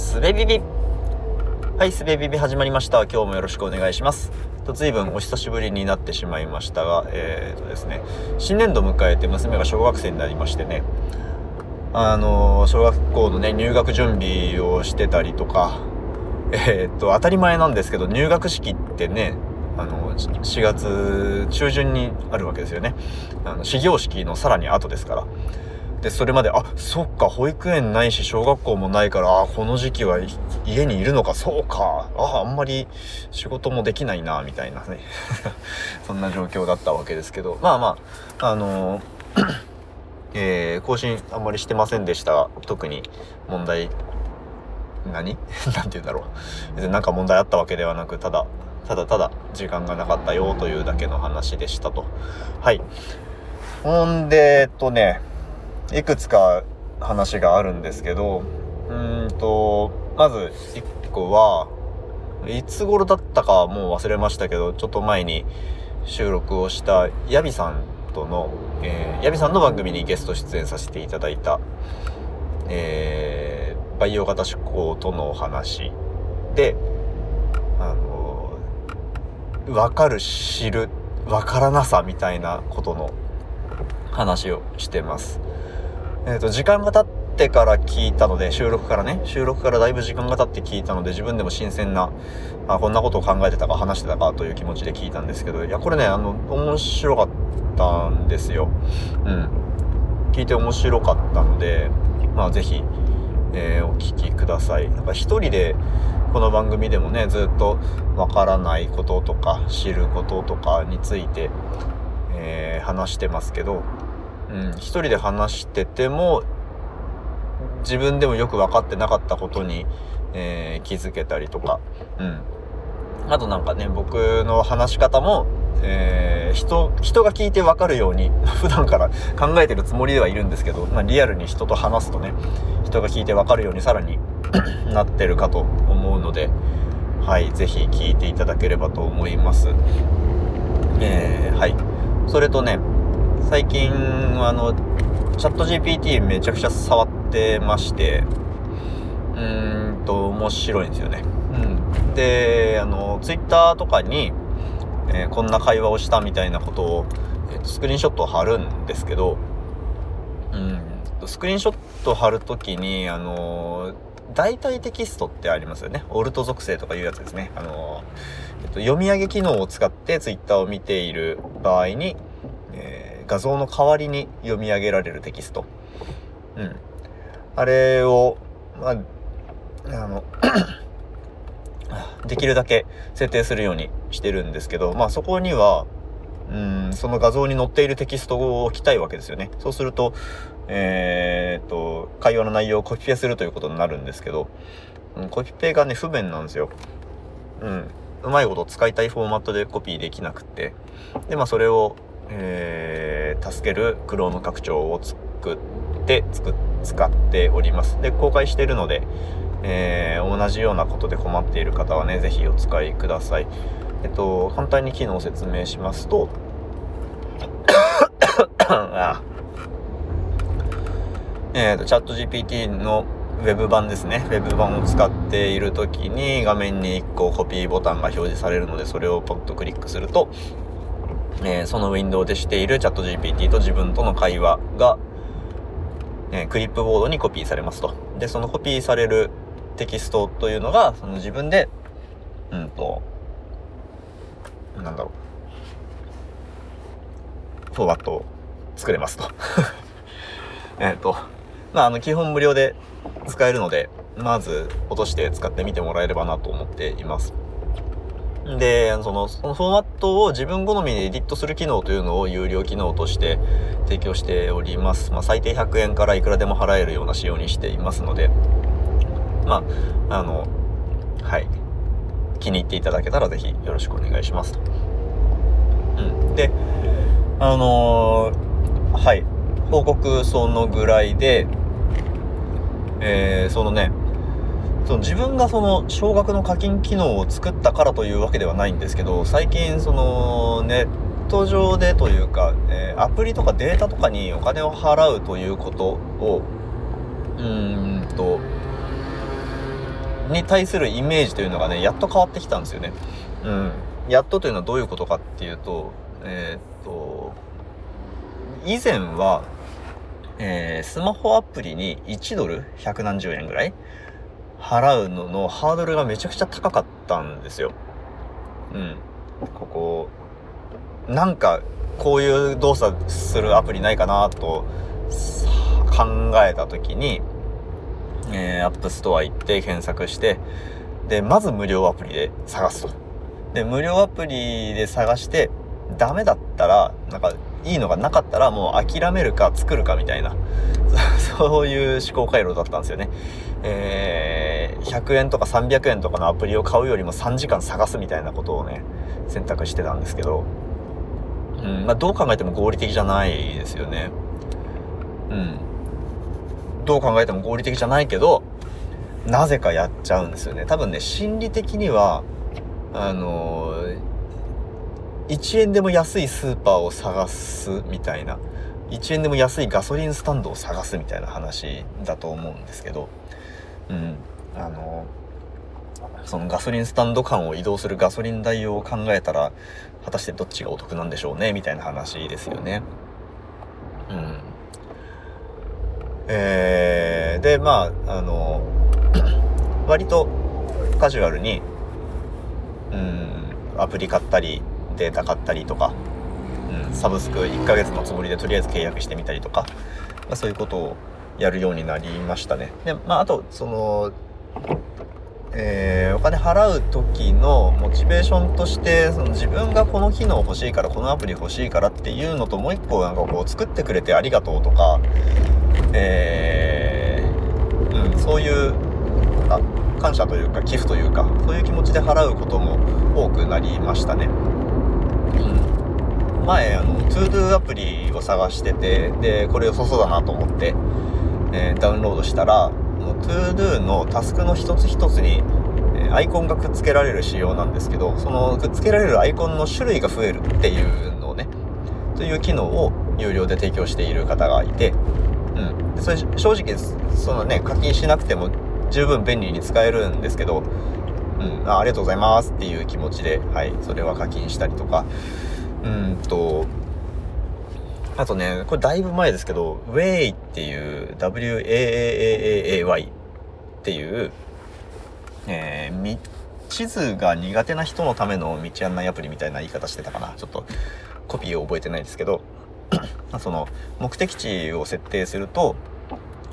すべビビ。はいすべビビ始まりました。今日もよろしくお願いします。と随分お久しぶりになってしまいましたがえー、とですね新年度迎えて娘が小学生になりましてね。あの小学校のね入学準備をしてたりとかえー、っと当たり前なんですけど入学式ってねあの4月中旬にあるわけですよね。あの始業式のさらに後ですから。でそれまであそっか保育園ないし小学校もないからあこの時期は家にいるのかそうかああんまり仕事もできないなみたいなね。そんな状況だったわけですけど。まあまああの えー、更新あんまりしてませんでした。特に問題何？なんて言うんだろう。別になんか問題あったわけではなくただただただ時間がなかったよというだけの話でしたと。はい。ほんでえっとねいくつか話があるんですけどうんとまず1個はいつ頃だったかもう忘れましたけどちょっと前に収録をしたヤビさんとの、えー、ヤビさんの番組にゲスト出演させていただいた、えー、培養型思考とのお話で、あのー、わかる、知る、わからなさみたいなことの話をしてます。えっ、ー、と、時間が経ってから聞いたので、収録からね、収録からだいぶ時間が経って聞いたので、自分でも新鮮な、あ、こんなことを考えてたか話してたかという気持ちで聞いたんですけど、いや、これね、あの、面白かったんですよ。うん。聞いて面白かったので、まあ、ぜひ、えー、お聞きください。なんか一人で、この番組でもね、ずっとわからないこととか、知ることとかについて、えー、話してますけど、うん、一人で話してても自分でもよく分かってなかったことに、えー、気づけたりとか、うん。あとなんかね、僕の話し方も、えー、人、人が聞いて分かるように、普段から考えてるつもりではいるんですけど、まあ、リアルに人と話すとね、人が聞いて分かるようにさらに なってるかと思うので、はい、ぜひ聞いていただければと思います。えー、はい。それとね、最近、あの、チャット GPT めちゃくちゃ触ってまして、うーんと、面白いんですよね。うん。で、あの、ツイッターとかに、えー、こんな会話をしたみたいなことを、えー、スクリーンショットを貼るんですけど、うん、スクリーンショット貼るときに、あの代替テキストってありますよね。オルト属性とかいうやつですね。あのえっと、読み上げ機能を使ってツイッターを見ている場合に、画像の代わりに読み上げられるテキスト。うん。あれを、まあ、あの できるだけ設定するようにしてるんですけど、まあそこには、うん、その画像に載っているテキストを置きたいわけですよね。そうすると、えー、っと、会話の内容をコピペするということになるんですけど、うん、コピペがね、不便なんですよ。うん。うまいこと使いたいフォーマットでコピーできなくって。で、まあそれを、えー、助ける Chrome 拡張を作って作使っております。で、公開しているので、えー、同じようなことで困っている方はね、ぜひお使いください。えっと、簡単に機能を説明しますと、あえっ、ー、と、チャット GPT の Web 版ですね。Web 版を使っている時に画面に1個コピーボタンが表示されるので、それをポッとクリックすると、えー、そのウィンドウでしているチャット GPT と自分との会話が、えー、クリップボードにコピーされますと。で、そのコピーされるテキストというのが、その自分で、うんと、なんだろう、フォーマットを作れますと。えっと、まあ、あの、基本無料で使えるので、まず落として使ってみてもらえればなと思っています。で、その、そのフォーマットを自分好みでエディットする機能というのを有料機能として提供しております。まあ、最低100円からいくらでも払えるような仕様にしていますので、まあ、あの、はい。気に入っていただけたらぜひよろしくお願いしますと。うん。で、あのー、はい。報告そのぐらいで、えー、そのね、その自分がその少額の課金機能を作ったからというわけではないんですけど最近そのネット上でというか、えー、アプリとかデータとかにお金を払うということをうーんとに対するイメージというのがね、やっと変わってきたんですよね。うん。やっとというのはどういうことかっていうと、えー、っと、以前は、えー、スマホアプリに1ドル100何十円ぐらい払うののハードルがめちゃくちゃ高かったんですよ。うん。ここ、なんかこういう動作するアプリないかなと考えた時に、えー、 App Store 行って検索して、で、まず無料アプリで探すと。で、無料アプリで探して、ダメだったら、なんか、いいのがなかったらもう諦めるか作るかみたいな、そういう思考回路だったんですよね。えー、100円とか300円とかのアプリを買うよりも3時間探すみたいなことをね、選択してたんですけど、うん、まあどう考えても合理的じゃないですよね。うん。どう考えても合理的じゃないけど、なぜかやっちゃうんですよね。多分ね、心理的には、あのー、1円でも安いスーパーを探すみたいな、1円でも安いガソリンスタンドを探すみたいな話だと思うんですけど、うん、あの、そのガソリンスタンド間を移動するガソリン代を考えたら、果たしてどっちがお得なんでしょうね、みたいな話ですよね。うん。えー、で、まあ、あの、割とカジュアルに、うん、アプリ買ったり、データ買ったりとか、うん、サブスク1ヶ月のつもりでとりあえず契約してみたりとか、まあ、そういうことをやるようになりましたね。で、まあ、あと、その、えー、お金払う時のモチベーションとしてその自分がこの機能欲しいからこのアプリ欲しいからっていうのともう一個なんかこう作ってくれてありがとうとか、えー、うん、そういうあ感謝というか寄付というかそういう気持ちで払うことも多くなりましたね。うん、前あの ToDo アプリを探しててでこれ良さそうだなと思って、えー、ダウンロードしたら ToDo のタスクの一つ一つにアイコンがくっつけられる仕様なんですけど、そのくっつけられるアイコンの種類が増えるっていうのをね、という機能を有料で提供している方がいて、うん。でそれ正直、そのね、課金しなくても十分便利に使えるんですけど、うん、あありがとうございますっていう気持ちで、はい、それは課金したりとか、うんと、あとね、これだいぶ前ですけど、Way っていう、W-A-A-A-A-Y っていう、えー、地図が苦手な人のための道案内アプリみたいな言い方してたかな。ちょっとコピーを覚えてないですけど、その目的地を設定すると、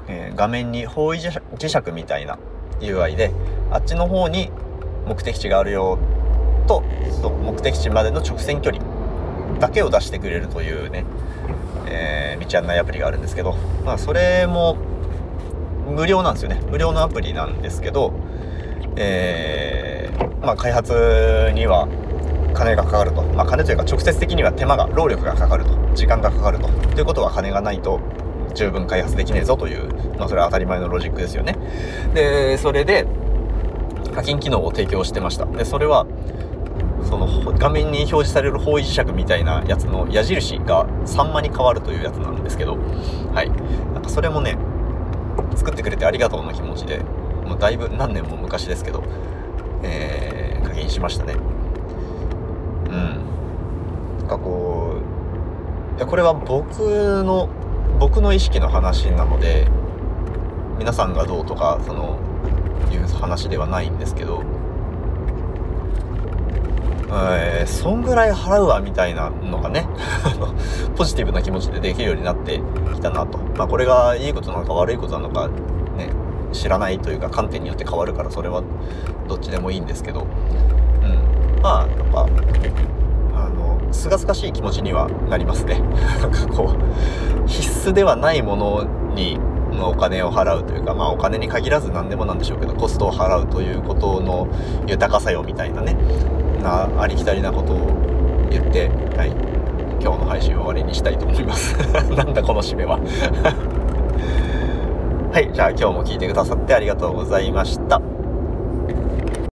えー、画面に方位磁石みたいな UI で、あっちの方に目的地があるよと、目的地までの直線距離だけを出してくれるというね、えー、道案内アプリがあるんですけど、まあ、それも無料なんですよね。無料のアプリなんですけど、えー、まあ、開発には金がかかると。まあ、金というか直接的には手間が、労力がかかると。時間がかかると。ということは金がないと十分開発できねえぞという、まあ、それは当たり前のロジックですよね。で、それで、課金機能を提供してました。で、それは、その画面に表示される方位磁石みたいなやつの矢印がサンマに変わるというやつなんですけど、はい。なんかそれもね、作ってくれてありがとうの気持ちで、もうだいぶ何年も昔ですけど、えー、課金しましたね。うん。なんかこう、いや、これは僕の、僕の意識の話なので、皆さんがどうとか、その、いう話ではないんですけど、えー、そんぐらい払うわみたいなのがね ポジティブな気持ちでできるようになってきたなと。まあこれがいいことなのか悪いことなのかね、知らないというか観点によって変わるからそれはどっちでもいいんですけど、うん。まあ、やっぱ、あの、すがすがしい気持ちにはなりますね。なんかこう、必須ではないものに、お金を払うというか、まあお金に限らず何でもなんでしょうけど、コストを払うということの豊かさよみたいなね、なありきたりなことを言って、はい、今日の配信を終わりにしたいと思います。なんだこの締めは。はい、じゃあ今日も聞いてくださってありがとうございました。